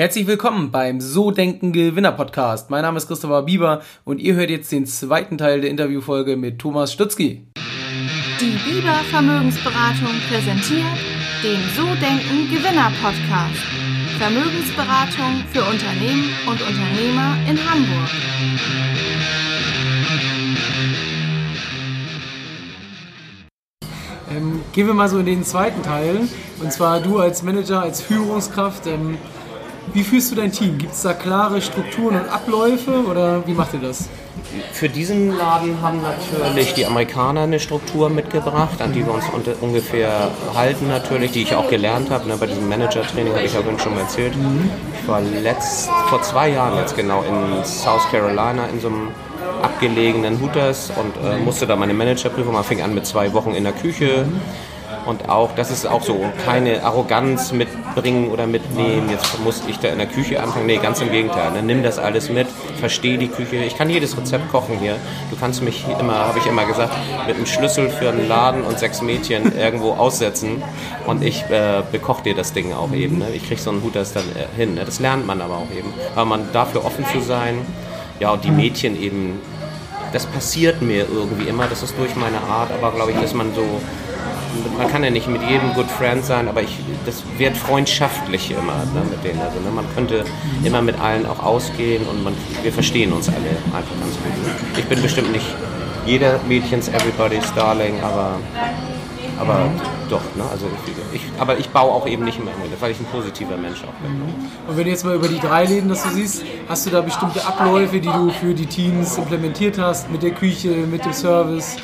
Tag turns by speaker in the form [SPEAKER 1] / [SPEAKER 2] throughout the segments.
[SPEAKER 1] Herzlich willkommen beim So Denken Gewinner Podcast. Mein Name ist Christopher Bieber und ihr hört jetzt den zweiten Teil der Interviewfolge mit Thomas Stutzki.
[SPEAKER 2] Die Bieber Vermögensberatung präsentiert den So Denken Gewinner Podcast. Vermögensberatung für Unternehmen und Unternehmer in Hamburg.
[SPEAKER 1] Ähm, gehen wir mal so in den zweiten Teil. Und zwar du als Manager, als Führungskraft. Ähm, wie führst du dein Team? Gibt es da klare Strukturen und Abläufe oder wie macht ihr das?
[SPEAKER 3] Für diesen Laden haben natürlich die Amerikaner eine Struktur mitgebracht, an die wir uns ungefähr halten natürlich, die ich auch gelernt habe. Ne, bei diesem Manager-Training habe ich ja schon mal erzählt. Ich war letzt, vor zwei Jahren jetzt genau in South Carolina in so einem abgelegenen Hooters und äh, musste da meine Managerprüfung machen. Fing an mit zwei Wochen in der Küche. Und auch, das ist auch so, keine Arroganz mitbringen oder mitnehmen. Jetzt muss ich da in der Küche anfangen. Nee, ganz im Gegenteil. Ne? Nimm das alles mit, verstehe die Küche. Ich kann jedes Rezept kochen hier. Du kannst mich immer, habe ich immer gesagt, mit einem Schlüssel für einen Laden und sechs Mädchen irgendwo aussetzen und ich äh, bekoche dir das Ding auch eben. Ne? Ich kriege so einen Hut das dann äh, hin. Ne? Das lernt man aber auch eben. Aber man dafür offen zu sein. Ja, und die Mädchen eben das passiert mir irgendwie immer, das ist durch meine Art, aber glaube ich, dass man so man kann ja nicht mit jedem Good Friend sein, aber ich, das wird freundschaftlich immer ne, mit denen. Also ne, man könnte immer mit allen auch ausgehen und man, wir verstehen uns alle einfach ganz gut. Ich bin bestimmt nicht jeder Mädchens Everybody's Darling, aber, aber doch. Ne? Also ich, aber ich baue auch eben nicht immer im weil ich ein positiver Mensch auch bin. Ne?
[SPEAKER 1] Und wenn du jetzt mal über die drei Läden das du siehst, hast du da bestimmte Abläufe, die du für die Teams implementiert hast, mit der Küche, mit dem Service?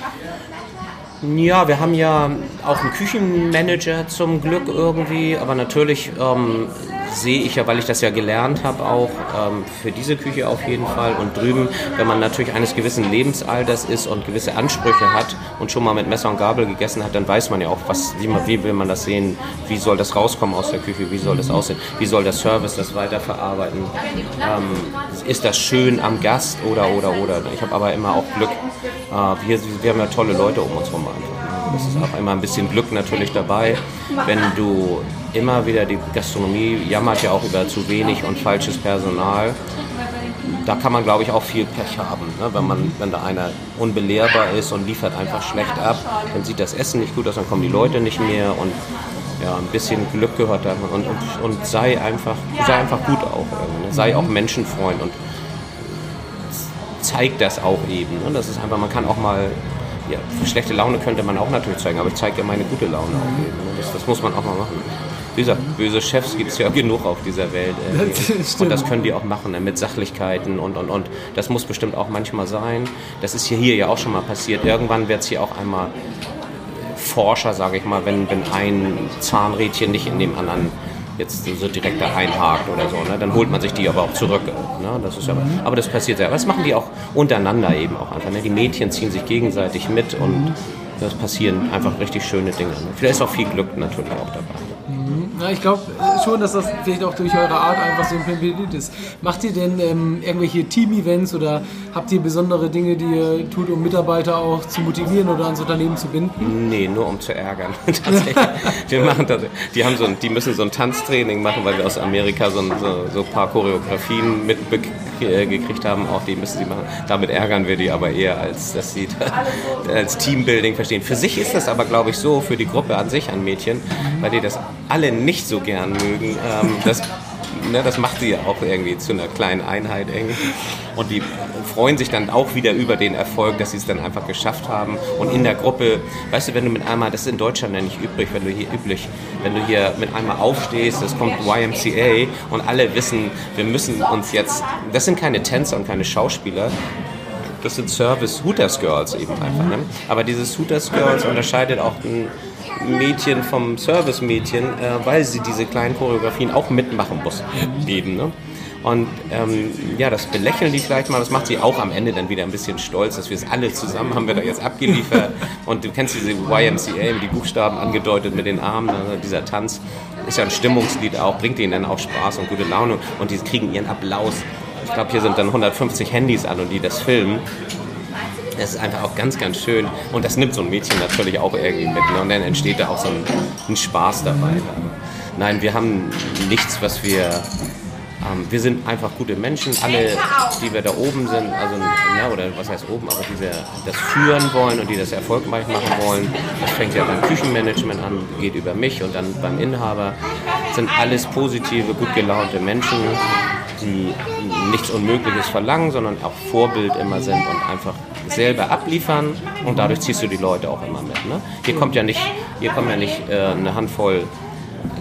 [SPEAKER 3] Ja, wir haben ja auch einen Küchenmanager zum Glück irgendwie, aber natürlich ähm, sehe ich ja, weil ich das ja gelernt habe, auch ähm, für diese Küche auf jeden Fall. Und drüben, wenn man natürlich eines gewissen Lebensalters ist und gewisse Ansprüche hat und schon mal mit Messer und Gabel gegessen hat, dann weiß man ja auch, was, wie, man, wie will man das sehen, wie soll das rauskommen aus der Küche, wie soll das aussehen, wie soll der Service das weiterverarbeiten. Ähm, ist das schön am Gast oder, oder, oder. Ich habe aber immer auch Glück. Äh, wir, wir haben ja tolle Leute um uns herum einfach. Das ist auch immer ein bisschen Glück natürlich dabei, wenn du immer wieder die Gastronomie jammert ja auch über zu wenig und falsches Personal. Da kann man, glaube ich, auch viel Pech haben. Ne? Wenn, man, wenn da einer unbelehrbar ist und liefert einfach schlecht ab, dann sieht das Essen nicht gut aus, dann kommen die Leute nicht mehr und ja, ein bisschen Glück gehört da und, und, und sei, einfach, sei einfach gut auch. Ne? Sei auch Menschenfreund und zeig das auch eben. Ne? Das ist einfach, man kann auch mal ja, schlechte Laune könnte man auch natürlich zeigen, aber ich zeige ja meine gute Laune auch eben. Ne? Das, das, muss man auch mal machen. Wie gesagt, böse Chefs gibt es ja genug auf dieser Welt. Äh, das und das können die auch machen ne? mit Sachlichkeiten und, und, und. Das muss bestimmt auch manchmal sein. Das ist hier, hier ja auch schon mal passiert. Irgendwann wird es hier auch einmal Forscher, sage ich mal, wenn, wenn ein Zahnrädchen nicht in dem anderen jetzt so direkt da einhakt oder so. Ne? Dann holt man sich die aber auch zurück. Ne? Das ist aber, aber das passiert sehr. Aber das machen die auch untereinander eben auch einfach. Ne? Die Mädchen ziehen sich gegenseitig mit und das passieren einfach richtig schöne Dinge. Ne? Vielleicht ist auch viel Glück natürlich auch dabei.
[SPEAKER 1] Ja, ich glaube äh, schon, dass das vielleicht auch durch eure Art einfach so implementiert ist. Macht ihr denn ähm, irgendwelche Team-Events oder habt ihr besondere Dinge, die ihr tut, um Mitarbeiter auch zu motivieren oder ans Unternehmen zu binden?
[SPEAKER 3] Nee, nur um zu ärgern. wir machen das, die, haben so ein, die müssen so ein Tanztraining machen, weil wir aus Amerika so ein so, so paar Choreografien mitgekriegt haben. Auch die müssen sie machen. Damit ärgern wir die aber eher, als dass sie als Teambuilding verstehen. Für sich ist das aber, glaube ich, so, für die Gruppe an sich an Mädchen, weil die das alle nicht so gern mögen. Ähm, das, ne, das macht sie ja auch irgendwie zu einer kleinen Einheit irgendwie. Und die freuen sich dann auch wieder über den Erfolg, dass sie es dann einfach geschafft haben. Und in der Gruppe, weißt du, wenn du mit einmal, das ist in Deutschland ja nicht üblich, wenn du hier üblich, wenn du hier mit einmal aufstehst, es kommt YMCA und alle wissen, wir müssen uns jetzt, das sind keine Tänzer und keine Schauspieler, das sind Service Hooters Girls eben einfach. Ne? Aber dieses Hooters Girls unterscheidet auch ein Mädchen vom Service-Mädchen, äh, weil sie diese kleinen Choreografien auch mitmachen muss. Eben, ne? Und ähm, ja, das belächeln die vielleicht mal, das macht sie auch am Ende dann wieder ein bisschen stolz, dass wir es alle zusammen haben wir da jetzt abgeliefert. Und du kennst diese YMCA, die Buchstaben angedeutet mit den Armen, also dieser Tanz ist ja ein Stimmungslied auch, bringt ihnen dann auch Spaß und gute Laune und die kriegen ihren Applaus. Ich glaube, hier sind dann 150 Handys an und die das filmen. Das ist einfach auch ganz, ganz schön. Und das nimmt so ein Mädchen natürlich auch irgendwie mit. Ne? Und dann entsteht da auch so ein, ein Spaß dabei. Nein, wir haben nichts, was wir Ähm, wir sind einfach gute Menschen, alle, die wir da oben sind, also ja, oder was heißt oben, aber die wir das führen wollen und die das erfolgreich machen wollen. Das fängt ja beim Küchenmanagement an, geht über mich und dann beim Inhaber. Sind alles positive, gut gelaunte Menschen, die nichts Unmögliches verlangen, sondern auch Vorbild immer sind und einfach selber abliefern und dadurch ziehst du die Leute auch immer mit. Ne? Hier kommt ja nicht, hier kommen ja nicht äh, eine Handvoll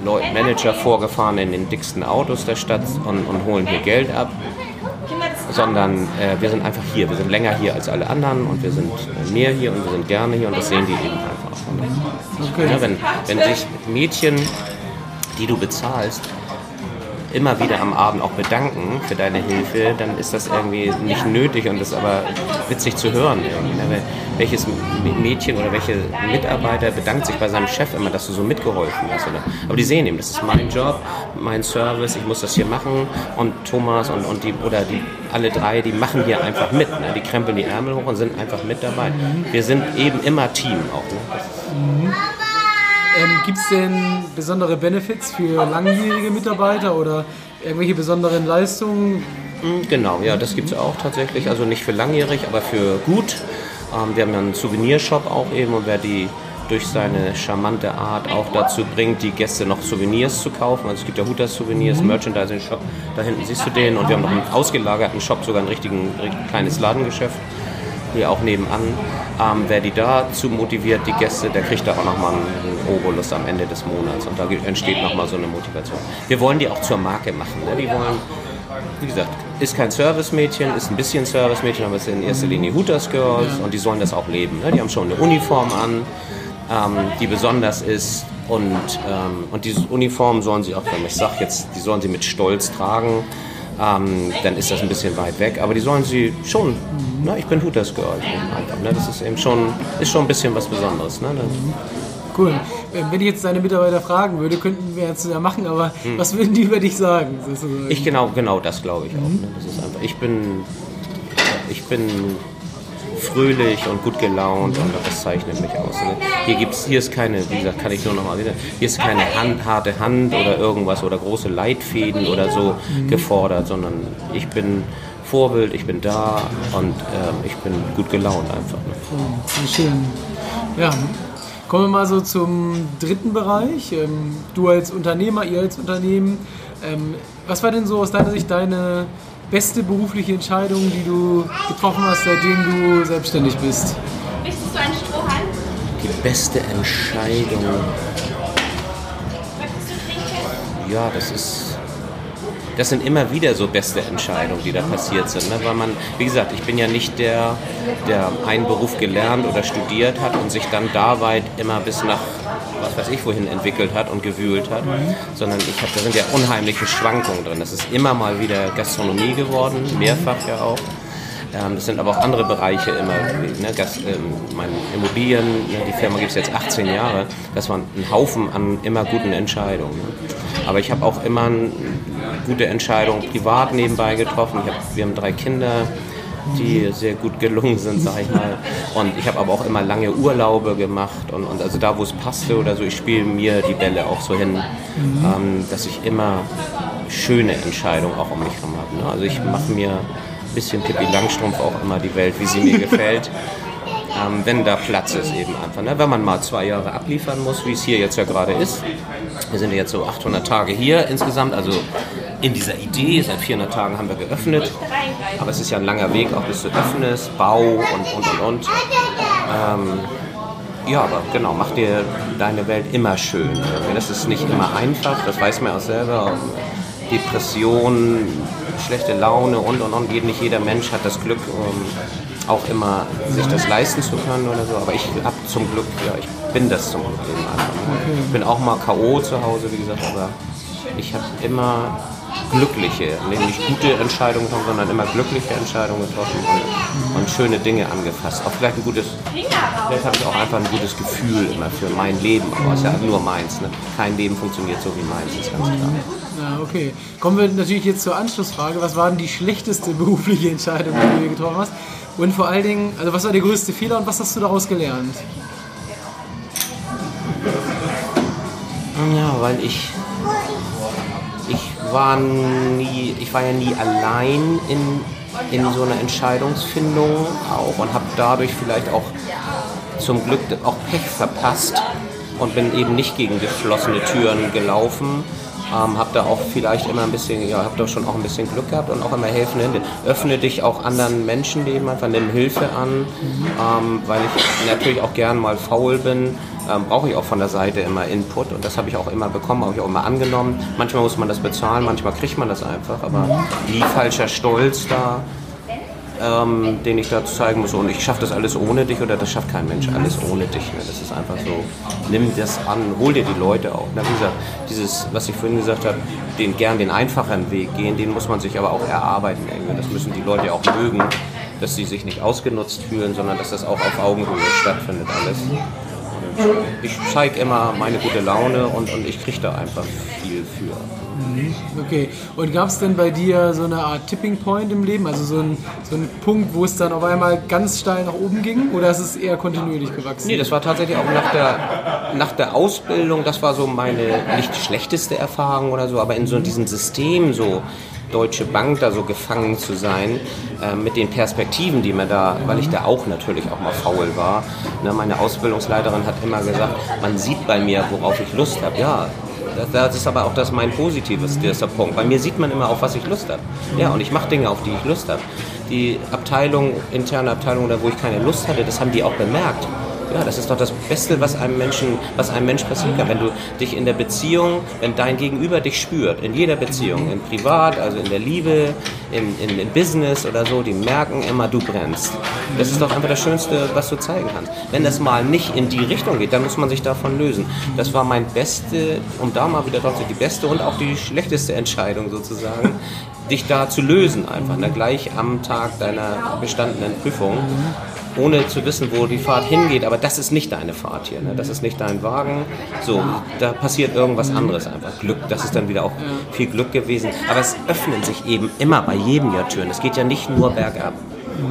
[SPEAKER 3] Leute, Manager vorgefahren in den dicksten Autos der Stadt und, und holen hier Geld ab, sondern äh, wir sind einfach hier. Wir sind länger hier als alle anderen und wir sind mehr hier und wir sind gerne hier und das sehen die eben einfach. Okay. ja, wenn, wenn sich Mädchen, die du bezahlst, immer wieder am Abend auch bedanken für deine Hilfe, dann ist das irgendwie nicht nötig und ist aber witzig zu hören. Ne? Welches Mädchen oder welche Mitarbeiter bedankt sich bei seinem Chef immer, dass du so mitgeholfen hast. Oder? Aber die sehen eben, das ist mein Job, mein Service, ich muss das hier machen und Thomas und, und die oder die alle drei, die machen hier einfach mit. Ne? Die krempeln die Ärmel hoch und sind einfach mit dabei. Wir sind eben immer Team auch. Ne?
[SPEAKER 1] Ähm, Gibt es denn besondere Benefits für langjährige Mitarbeiter oder irgendwelche besonderen Leistungen?
[SPEAKER 3] Hm, genau, ja, das gibt es auch tatsächlich. Also nicht für langjährig, aber für gut. Ähm, wir haben ja einen Souvenirshop auch eben und wer die durch seine charmante Art auch dazu bringt, die Gäste noch Souvenirs zu kaufen. Also es gibt ja Hutas Souvenirs, mhm. Merchandising-Shop, da hinten siehst du den und wir haben noch einen ausgelagerten Shop, sogar ein richtigen, richtig kleines Ladengeschäft hier auch nebenan. Ähm, wer die dazu motiviert, die Gäste, der kriegt da auch nochmal einen Obolus am Ende des Monats und da entsteht nochmal so eine Motivation. Wir wollen die auch zur Marke machen. Ne? Die wollen, wie gesagt, ist kein Servicemädchen, ist ein bisschen Servicemädchen, aber es sind in erster Linie Hooters Girls und die sollen das auch leben. Ne? Die haben schon eine Uniform an, ähm, die besonders ist und, ähm, und diese Uniform sollen sie auch, wenn ich sage jetzt, die sollen sie mit Stolz tragen ähm, dann ist das ein bisschen weit weg. Aber die sollen sie schon, ne? ich bin Hooters Girl einfach. Ne? Das ist eben schon, ist schon ein bisschen was Besonderes. Ne?
[SPEAKER 1] Cool. Wenn ich jetzt deine Mitarbeiter fragen würde, könnten wir jetzt ja machen, aber hm. was würden die über dich sagen?
[SPEAKER 3] Ich genau, genau das glaube ich auch. Ne? Das ist einfach, ich bin, ich bin fröhlich und gut gelaunt und das zeichnet mich aus. Ne? Hier gibt's, hier ist keine, wie gesagt, kann ich nur noch mal wieder, hier ist keine Hand, harte Hand oder irgendwas oder große Leitfäden oder so mhm. gefordert, sondern ich bin Vorbild, ich bin da und ähm, ich bin gut gelaunt einfach. Ne?
[SPEAKER 1] Oh, schön. Ja, kommen wir mal so zum dritten Bereich. Ähm, du als Unternehmer, ihr als Unternehmen. Ähm, was war denn so aus deiner Sicht deine beste berufliche Entscheidung, die du getroffen hast, seitdem du selbstständig bist?
[SPEAKER 2] Möchtest du einen Strohhalm?
[SPEAKER 3] Die beste Entscheidung. Ja, das ist das sind immer wieder so beste Entscheidungen, die da passiert sind. Ne? Weil man, wie gesagt, ich bin ja nicht der, der einen Beruf gelernt oder studiert hat und sich dann da weit immer bis nach was weiß ich wohin entwickelt hat und gewühlt hat, mhm. sondern ich habe, da sind ja unheimliche Schwankungen drin. Das ist immer mal wieder Gastronomie geworden, mehrfach ja auch. Ähm, das sind aber auch andere Bereiche immer. Ne, Gas, ähm, meine Immobilien, ne, die Firma gibt es jetzt 18 Jahre. Das war ein Haufen an immer guten Entscheidungen. Ne? Aber ich habe auch immer gute Entscheidungen privat nebenbei getroffen. Hab, wir haben drei Kinder die sehr gut gelungen sind, sag ich mal. Und ich habe aber auch immer lange Urlaube gemacht und, und also da, wo es passte oder so, ich spiele mir die Bälle auch so hin, mhm. ähm, dass ich immer schöne Entscheidungen auch um mich herum habe. Ne? Also ich mache mir ein bisschen Pippi Langstrumpf auch immer die Welt, wie sie mir gefällt. Ähm, wenn da Platz ist eben einfach. Ne? Wenn man mal zwei Jahre abliefern muss, wie es hier jetzt ja gerade ist. Wir sind jetzt so 800 Tage hier insgesamt, also in dieser Idee. Seit 400 Tagen haben wir geöffnet, aber es ist ja ein langer Weg, auch bis du öffnest, Bau und und und und. Ähm, ja, aber genau, mach dir deine Welt immer schön. Das ist nicht immer einfach, das weiß man auch selber. Depression, schlechte Laune und und und. Nicht jeder Mensch hat das Glück, auch immer sich das leisten zu können oder so. Aber ich habe zum Glück, ja, ich bin das zum Glück eben einfach. Ich bin auch mal K.O. zu Hause, wie gesagt, aber ich habe immer glückliche, nicht gute Entscheidungen getroffen, sondern immer glückliche Entscheidungen getroffen und, und, schöne Dinge angefasst. Auch vielleicht ein gutes, vielleicht habe ich auch einfach ein gutes Gefühl immer für mein Leben, aber es ist ja nur meins. Ne? Kein Leben funktioniert so wie meins, ist ganz klar.
[SPEAKER 1] Ja, okay. Kommen wir natürlich jetzt zur Anschlussfrage. Was war denn die schlechteste berufliche Entscheidung, die du getroffen hast? Und vor allen Dingen, also was war der größte Fehler und was hast du daraus gelernt?
[SPEAKER 3] Ja, weil ich ich war nie, ich war ja nie allein in, in so einer Entscheidungsfindung auch und habe dadurch vielleicht auch zum Glück auch Pech verpasst und bin eben nicht gegen geschlossene Türen gelaufen. Ähm, hab da auch vielleicht immer ein bisschen, ja, hab da schon auch ein bisschen Glück gehabt und auch immer helfende Hände. Öffne dich auch anderen Menschenleben einfach, nimm Hilfe an, ähm, weil ich natürlich auch gern mal faul bin. Ähm, brauche ich auch von der Seite immer Input und das habe ich auch immer bekommen, habe ich auch immer angenommen. Manchmal muss man das bezahlen, manchmal kriegt man das einfach, aber nie falscher Stolz da ähm, den ich da zeigen muss. Und ich schaffe das alles ohne dich oder das schafft kein Mensch alles ohne dich. Ne? Das ist einfach so, nimm das an, hol dir die Leute auch. Ne? Wie gesagt, dieses, was ich vorhin gesagt habe, den gern den einfachen Weg gehen, den muss man sich aber auch erarbeiten. Irgendwie. Das müssen die Leute auch mögen, dass sie sich nicht ausgenutzt fühlen, sondern dass das auch auf Augenhöhe stattfindet alles. Ich zeige immer meine gute Laune und, und ich kriege da einfach viel für.
[SPEAKER 1] Okay. Und gab es denn bei dir so eine Art Tipping Point im Leben? Also so ein, so ein Punkt, wo es dann auf einmal ganz steil nach oben ging? Oder ist es eher kontinuierlich gewachsen?
[SPEAKER 3] Nee, das war tatsächlich auch nach der, nach der Ausbildung, das war so meine nicht schlechteste Erfahrung oder so, aber in so diesem System so. Deutsche Bank da so gefangen zu sein, äh, mit den Perspektiven, die mir da, weil ich da auch natürlich auch mal faul war. Ne, meine Ausbildungsleiterin hat immer gesagt, man sieht bei mir, worauf ich Lust habe. Ja, das, ist aber auch das mein positives dieser Punkt. Bei mir sieht man immer, auf was ich Lust habe. Ja, und ich mache Dinge, auf die ich Lust habe. Die Abteilung, interne Abteilung, da wo ich keine Lust hatte, das haben die auch bemerkt. Ja, das ist doch das Beste, was einem Menschen, was einem Mensch passieren kann. Wenn du dich in der Beziehung, wenn dein Gegenüber dich spürt, in jeder Beziehung, in privat, also in der Liebe, in, in, in Business oder so, die merken immer, du brennst. Das ist doch einfach das Schönste, was du zeigen kannst. Wenn das mal nicht in die Richtung geht, dann muss man sich davon lösen. Das war mein beste, um da mal wieder drauf zu die beste und auch die schlechteste Entscheidung sozusagen, dich da zu lösen einfach, ne? gleich am Tag deiner bestandenen Prüfung ohne zu wissen, wo die Fahrt hingeht. Aber das ist nicht deine Fahrt hier. Ne? Das ist nicht dein Wagen. So, da passiert irgendwas anderes einfach. Glück, das ist dann wieder auch viel Glück gewesen. Aber es öffnen sich eben immer bei jedem Jahr Türen. Es geht ja nicht nur bergab.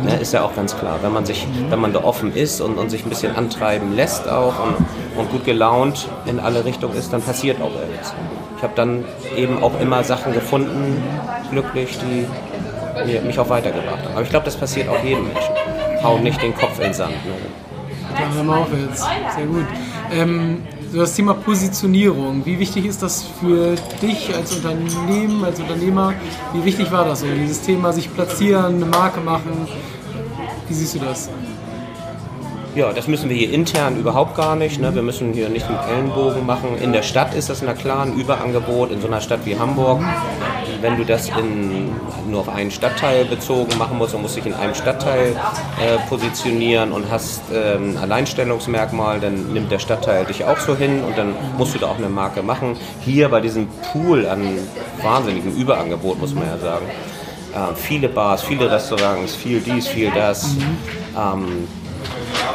[SPEAKER 3] Ne, ist ja auch ganz klar. Wenn man sich, wenn man da offen ist und, und sich ein bisschen antreiben lässt auch und, und gut gelaunt in alle Richtungen ist, dann passiert auch irgendwas. Ich habe dann eben auch immer Sachen gefunden, glücklich, die mich auch weitergebracht haben. Aber ich glaube, das passiert auch jedem Menschen hau nicht den Kopf in den Sand. Ne?
[SPEAKER 1] Mal auf jetzt. Sehr gut. Ähm, das Thema Positionierung. Wie wichtig ist das für dich als Unternehmen, als Unternehmer? Wie wichtig war das so? Dieses Thema sich platzieren, eine Marke machen. Wie siehst du das?
[SPEAKER 3] Ja, das müssen wir hier intern überhaupt gar nicht. Ne? Wir müssen hier nicht mit Ellenbogen machen. In der Stadt ist das na klar ein Überangebot. In so einer Stadt wie Hamburg, wenn du das in, nur auf einen Stadtteil bezogen machen musst und musst dich in einem Stadtteil äh, positionieren und hast äh, ein Alleinstellungsmerkmal, dann nimmt der Stadtteil dich auch so hin und dann musst du da auch eine Marke machen. Hier bei diesem Pool an wahnsinnigem Überangebot, muss man ja sagen. Äh, viele Bars, viele Restaurants, viel dies, viel das. Ähm,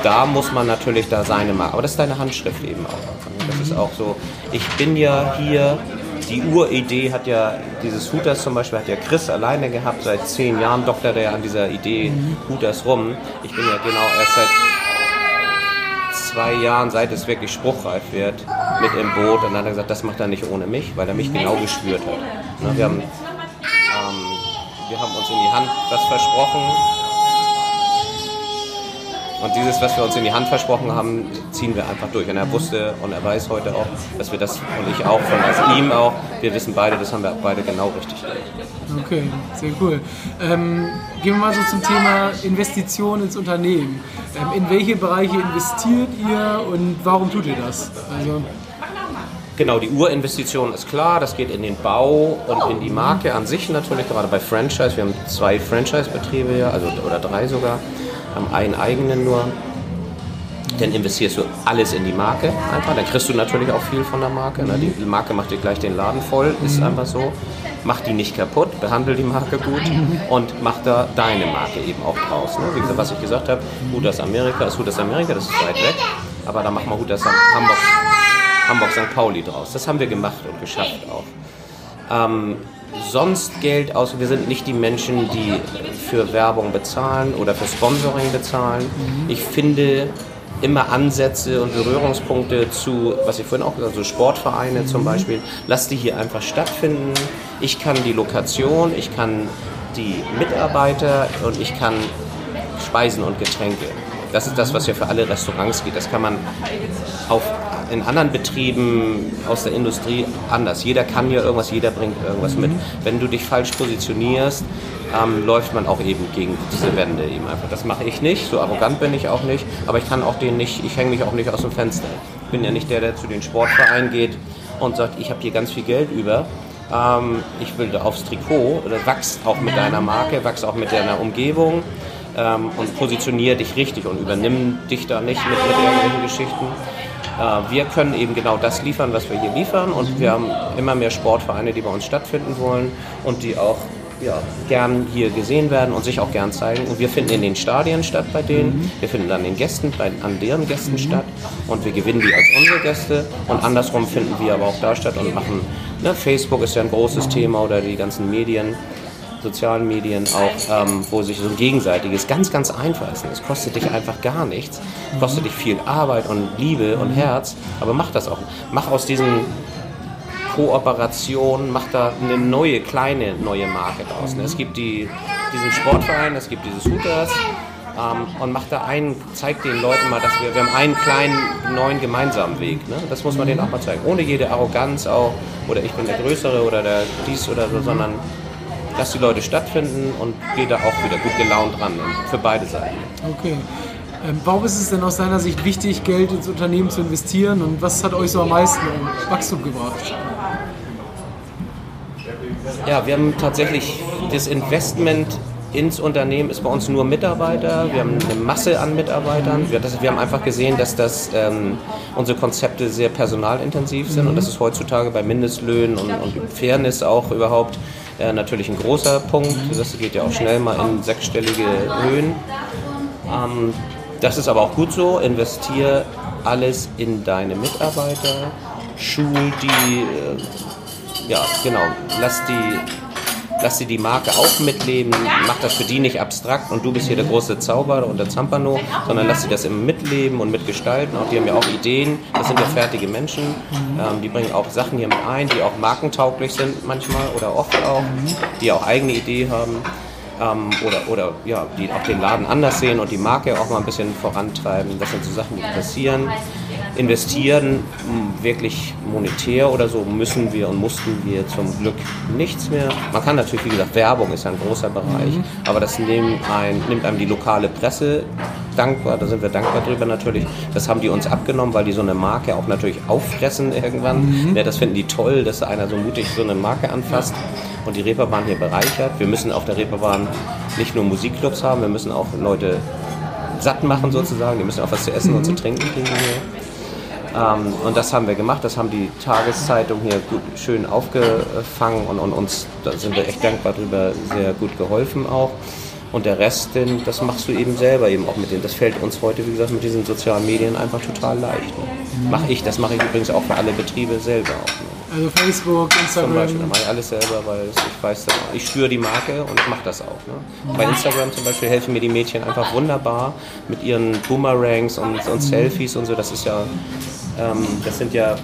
[SPEAKER 3] da muss man natürlich da seine Marke, aber das ist deine Handschrift eben auch. Das ist auch so, ich bin ja hier, die Uridee hat ja, dieses Hooters zum Beispiel hat ja Chris alleine gehabt, seit zehn Jahren doktert er an dieser Idee Hooters rum. Ich bin ja genau erst seit zwei Jahren, seit es wirklich spruchreif wird, mit im Boot. Und dann hat er gesagt, das macht er nicht ohne mich, weil er mich genau gespürt hat. Ne, wir, haben, ähm, wir haben uns in die Hand was versprochen und dieses, was wir uns in die Hand versprochen haben, ziehen wir einfach durch. Und er wusste und er weiß heute auch, dass wir das, und ich auch, von also ihm auch, wir wissen beide, das haben wir beide genau richtig.
[SPEAKER 1] Okay, sehr cool. Ähm, gehen wir mal so zum Thema Investition ins Unternehmen. Ähm, in welche Bereiche investiert ihr und warum tut ihr das? Also,
[SPEAKER 3] Genau, die Urinvestition ist klar, das geht in den Bau und in die Marke an sich natürlich, gerade bei Franchise. Wir haben zwei Franchise-Betriebe hier, also, oder drei sogar, haben einen eigenen nur. Dann investierst du alles in die Marke einfach, dann kriegst du natürlich auch viel von der Marke. Ne? Die Marke macht dir gleich den Laden voll, ist einfach so. Mach die nicht kaputt, behandle die Marke gut und mach da deine Marke eben auch draus. Ne? Wie gesagt, was ich gesagt habe, Hudas Amerika ist Hudas Amerika, das ist weit weg, aber da machen wir Hudas Hamburg Hamburg St. Pauli draus. Das haben wir gemacht und geschafft auch. Ähm, sonst Geld aus, wir sind nicht die Menschen, die für Werbung bezahlen oder für Sponsoring bezahlen. Ich finde immer Ansätze und Berührungspunkte zu, was ich vorhin auch gesagt habe, so Sportvereine zum Beispiel, lass die hier einfach stattfinden. Ich kann die Lokation, ich kann die Mitarbeiter und ich kann Speisen und Getränke. Das ist das, was ja für alle Restaurants geht. Das kann man auf, in anderen Betrieben aus der Industrie anders. Jeder kann ja irgendwas, jeder bringt irgendwas mit. Wenn du dich falsch positionierst, ähm, läuft man auch eben gegen diese Wände eben einfach. Das mache ich nicht, so arrogant bin ich auch nicht, aber ich kann auch den nicht, ich hänge mich auch nicht aus dem Fenster. Ich bin ja nicht der, der zu den Sportvereinen geht und sagt, ich habe hier ganz viel Geld über. Ähm, ich will aufs Trikot, oder wachs auch mit deiner Marke, wachs auch mit deiner Umgebung ähm, und positioniere dich richtig und übernimm dich da nicht mit, mit irgendwelchen Geschichten. Äh, wir können eben genau das liefern, was wir hier liefern. Und wir haben immer mehr Sportvereine, die bei uns stattfinden wollen und die auch ja, gern hier gesehen werden und sich auch gern zeigen. Und wir finden in den Stadien statt bei denen, wir finden an den Gästen, bei, an deren Gästen statt. Und wir gewinnen die als unsere Gäste. Und andersrum finden wir aber auch da statt und machen, ne, Facebook ist ja ein großes Thema oder die ganzen Medien sozialen Medien auch, ähm, wo sich so ein gegenseitiges, ganz, ganz einfach ist. Es kostet dich einfach gar nichts, kostet dich viel Arbeit und Liebe und Herz, aber mach das auch. Mach aus diesen Kooperationen, mach da eine neue, kleine, neue Marke draus. Ne? Es gibt die, diesen Sportverein, es gibt dieses Hooters, ähm, und macht da einen, zeigt den Leuten mal, dass wir, wir haben einen kleinen, neuen gemeinsamen Weg. Ne? Das muss man denen auch mal zeigen. Ohne jede Arroganz auch, oder ich bin der Größere oder der dies oder so, sondern dass die Leute stattfinden und geht da auch wieder gut gelaunt ran für beide Seiten.
[SPEAKER 1] Okay. Ähm, warum ist es denn aus deiner Sicht wichtig, Geld ins Unternehmen zu investieren und was hat euch so am meisten Wachstum gebracht?
[SPEAKER 3] Ja, wir haben tatsächlich das Investment ins Unternehmen ist bei uns nur Mitarbeiter. Wir haben eine Masse an Mitarbeitern. Wir, das, wir haben einfach gesehen, dass das, ähm, unsere Konzepte sehr personalintensiv sind mhm. und das ist heutzutage bei Mindestlöhnen und, und Fairness auch überhaupt äh, natürlich ein großer Punkt. Das geht ja auch schnell mal in sechsstellige Höhen. Ähm, das ist aber auch gut so. Investiere alles in deine Mitarbeiter, schul die, äh, ja genau, lass die lass sie die Marke auch mitleben, mach das für die nicht abstrakt und du bist hier der große Zauberer und der Zampano, sondern lass sie das im Mitleben und mitgestalten. Auch die haben ja auch Ideen, das sind ja fertige Menschen, ähm, die bringen auch Sachen hier mit ein, die auch markentauglich sind manchmal oder oft auch, die auch eigene Ideen haben. Ähm, oder, oder ja, die auch den Laden anders sehen und die Marke auch mal ein bisschen vorantreiben. Das sind so Sachen, die passieren investieren, wirklich monetär oder so, müssen wir und mussten wir zum Glück nichts mehr. Man kann natürlich, wie gesagt, Werbung ist ein großer Bereich, mhm. aber das nimmt, ein, nimmt einem die lokale Presse dankbar, da sind wir dankbar drüber natürlich. Das haben die uns abgenommen, weil die so eine Marke auch natürlich auffressen irgendwann. Mhm. Ja, das finden die toll, dass einer so mutig so eine Marke anfasst. Und die Reeperbahn hier bereichert. Wir müssen auf der Reeperbahn nicht nur Musikclubs haben, wir müssen auch Leute satt machen sozusagen. Die müssen auch was zu essen mhm. und zu trinken kriegen hier. Ähm, und das haben wir gemacht, das haben die Tageszeitungen hier gut, schön aufgefangen und, und, uns, da sind wir echt dankbar drüber, sehr gut geholfen auch. Und der Rest, den, das machst du eben selber eben auch mit denen. Das fällt uns heute, wie gesagt, mit diesen sozialen Medien einfach total leicht. Ne? Mache ich, das mache ich übrigens auch für alle Betriebe selber auch. Ne?
[SPEAKER 1] Also Facebook, Instagram.
[SPEAKER 3] Zum Beispiel, da mache ich alles selber, weil ich weiß, ich spüre die Marke und ich mache das auch. Ne? Bei Instagram zum Beispiel helfen mir die Mädchen einfach wunderbar mit ihren Boomerangs und, und Selfies und so. Das ist ja ähm, das sind ja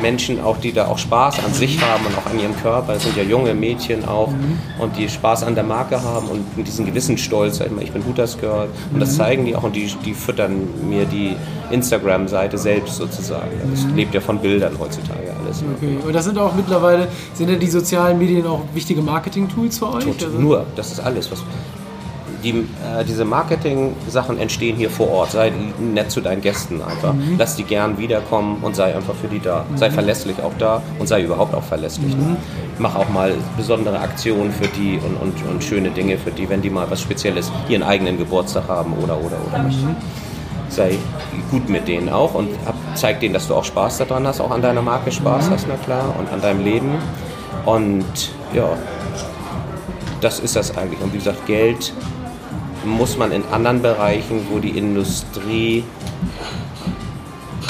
[SPEAKER 3] Menschen auch, die da auch Spaß an sich haben und auch an ihrem Körper. Das sind ja junge Mädchen auch mhm. und die Spaß an der Marke haben und diesen gewissen Stolz, ich bin Hooters Girl und das mhm. zeigen die auch und die, die füttern mir die Instagram-Seite selbst sozusagen. Das mhm. lebt ja von Bildern heutzutage alles.
[SPEAKER 1] Okay. Und das sind auch mittlerweile, sind ja die sozialen Medien auch wichtige Marketing-Tools für euch?
[SPEAKER 3] Also? Nur, das ist alles. Was, die, äh, diese Marketing-Sachen entstehen hier vor Ort. Sei nett zu deinen Gästen einfach. Mhm. Lass die gern wiederkommen und sei einfach für die da. Mhm. Sei verlässlich auch da und sei überhaupt auch verlässlich. Ne? Mhm. Mach auch mal besondere Aktionen für die und, und, und schöne Dinge für die, wenn die mal was Spezielles, ihren eigenen Geburtstag haben oder oder oder. Mhm. Sei gut mit denen auch und zeig denen, dass du auch Spaß daran hast, auch an deiner Marke Spaß mhm. hast, na klar, und an deinem Leben. Und ja, das ist das eigentlich. Und wie gesagt, Geld muss man in anderen Bereichen, wo die Industrie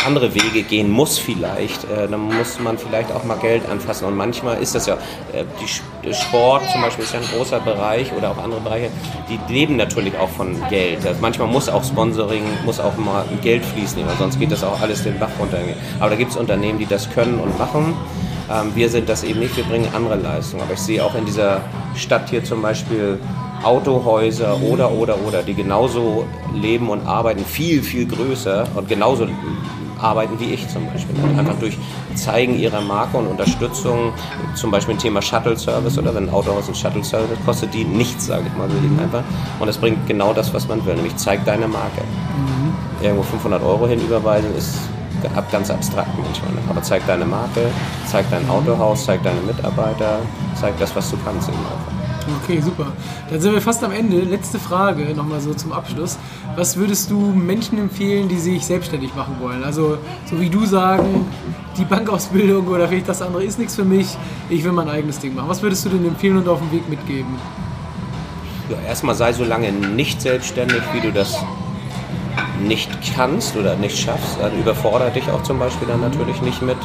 [SPEAKER 3] andere Wege gehen muss vielleicht, äh, dann muss man vielleicht auch mal Geld anfassen. Und manchmal ist das ja, äh, die, Sport zum Beispiel ist ja ein großer Bereich oder auch andere Bereiche, die leben natürlich auch von Geld. Also manchmal muss auch Sponsoring, muss auch mal Geld fließen, weil sonst geht das auch alles den Bach runter. Aber da gibt es Unternehmen, die das können und machen. Ähm, wir sind das eben nicht, wir bringen andere Leistungen. Aber ich sehe auch in dieser Stadt hier zum Beispiel Autohäuser oder, oder, oder, die genauso leben und arbeiten, viel, viel größer und genauso arbeiten wie ich zum Beispiel. Einfach durch Zeigen ihrer Marke und Unterstützung, zum Beispiel ein Thema Shuttle Service oder wenn ein Autohaus ein Shuttle Service kostet die nichts, sage ich mal so eben einfach. Und es bringt genau das, was man will, nämlich zeig deine Marke. Mhm. Irgendwo 500 Euro hinüberweisen ist ganz abstrakt manchmal. Ne? Aber zeig deine Marke, zeig dein Autohaus, zeig deine Mitarbeiter, zeig das, was du kannst eben einfach.
[SPEAKER 1] Okay, super. Dann sind wir fast am Ende. Letzte Frage, nochmal so zum Abschluss. Was würdest du Menschen empfehlen, die sich selbstständig machen wollen? Also, so wie du sagen, die Bankausbildung oder vielleicht das andere ist nichts für mich, ich will mein eigenes Ding machen. Was würdest du denn empfehlen und auf dem Weg mitgeben?
[SPEAKER 3] Ja, erstmal sei so lange nicht selbstständig, wie du das nicht kannst oder nicht schaffst. Also überfordert dich auch zum Beispiel dann natürlich nicht mit.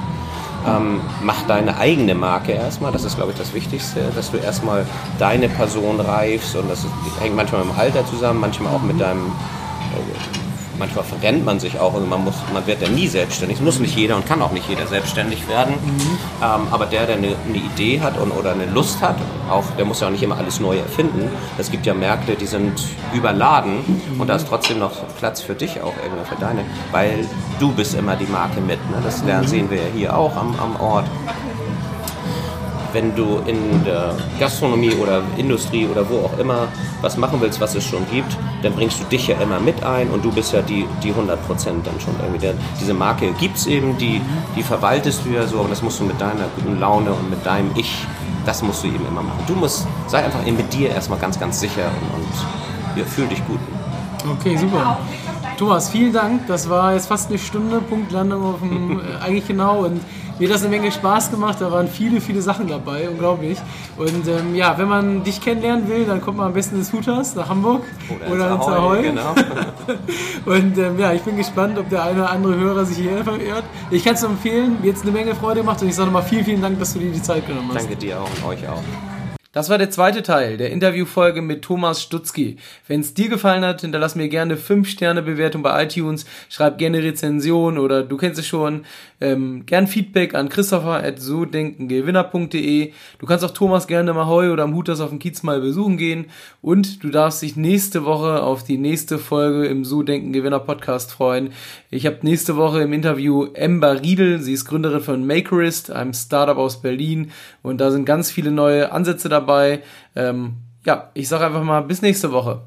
[SPEAKER 3] Ähm, mach deine eigene Marke erstmal, das ist glaube ich das Wichtigste, dass du erstmal deine Person reifst und das hängt manchmal mit dem Alter zusammen, manchmal auch mit deinem äh, manchmal verrennt man sich auch. Also man, muss, man wird ja nie selbstständig. Es muss nicht jeder und kann auch nicht jeder selbstständig werden. Mhm. Ähm, aber der, der eine, eine, Idee hat und, oder eine Lust hat, auch, der muss ja auch nicht immer alles neu erfinden. Es gibt ja Märkte, die sind überladen mhm. und da ist trotzdem noch Platz für dich auch, irgendwann für deine, weil du bist immer die Marke mit. Ne? Das lernen, sehen wir ja hier auch am, am Ort wenn du in der Gastronomie oder Industrie oder wo auch immer was machen willst, was es schon gibt, dann bringst du dich ja immer mit ein und du bist ja die, die 100 Prozent dann schon irgendwie. Der, diese Marke gibt es eben, die, die verwaltest du ja so, aber das musst du mit deiner guten Laune und mit deinem Ich, das musst du eben immer machen. Du musst, sei einfach mit dir erstmal ganz, ganz sicher und, und ja, fühl dich gut.
[SPEAKER 1] Okay, super. Thomas, vielen Dank. Das war jetzt fast eine Stunde, Punktlandung auf dem, äh, eigentlich genau. Und mir hat das eine Menge Spaß gemacht. Da waren viele, viele Sachen dabei, unglaublich. Und ähm, ja, wenn man dich kennenlernen will, dann kommt man am besten ins Hutas nach Hamburg oder, oder ins Ahoy. Genau. und ähm, ja, ich bin gespannt, ob der eine oder andere Hörer sich hier verirrt. Ich kann es empfehlen. Mir jetzt eine Menge Freude gemacht und ich sage nochmal vielen, vielen Dank, dass du dir die Zeit genommen hast.
[SPEAKER 3] Danke dir auch und euch auch.
[SPEAKER 1] Das war der zweite Teil der Interviewfolge mit Thomas Stutzki. Wenn es dir gefallen hat, hinterlass mir gerne 5 Sterne Bewertung bei iTunes, schreib gerne Rezension oder du kennst es schon, ähm, gern Feedback an christopher at so denkengewinner.de. Du kannst auch Thomas gerne mal heu oder am Hutas auf dem Kiez mal besuchen gehen und du darfst dich nächste Woche auf die nächste Folge im So Denken Gewinner Podcast freuen. Ich habe nächste Woche im Interview Ember Riedel, sie ist Gründerin von Makerist, einem Startup aus Berlin und da sind ganz viele neue Ansätze dabei. Ähm, ja, ich sage einfach mal bis nächste Woche.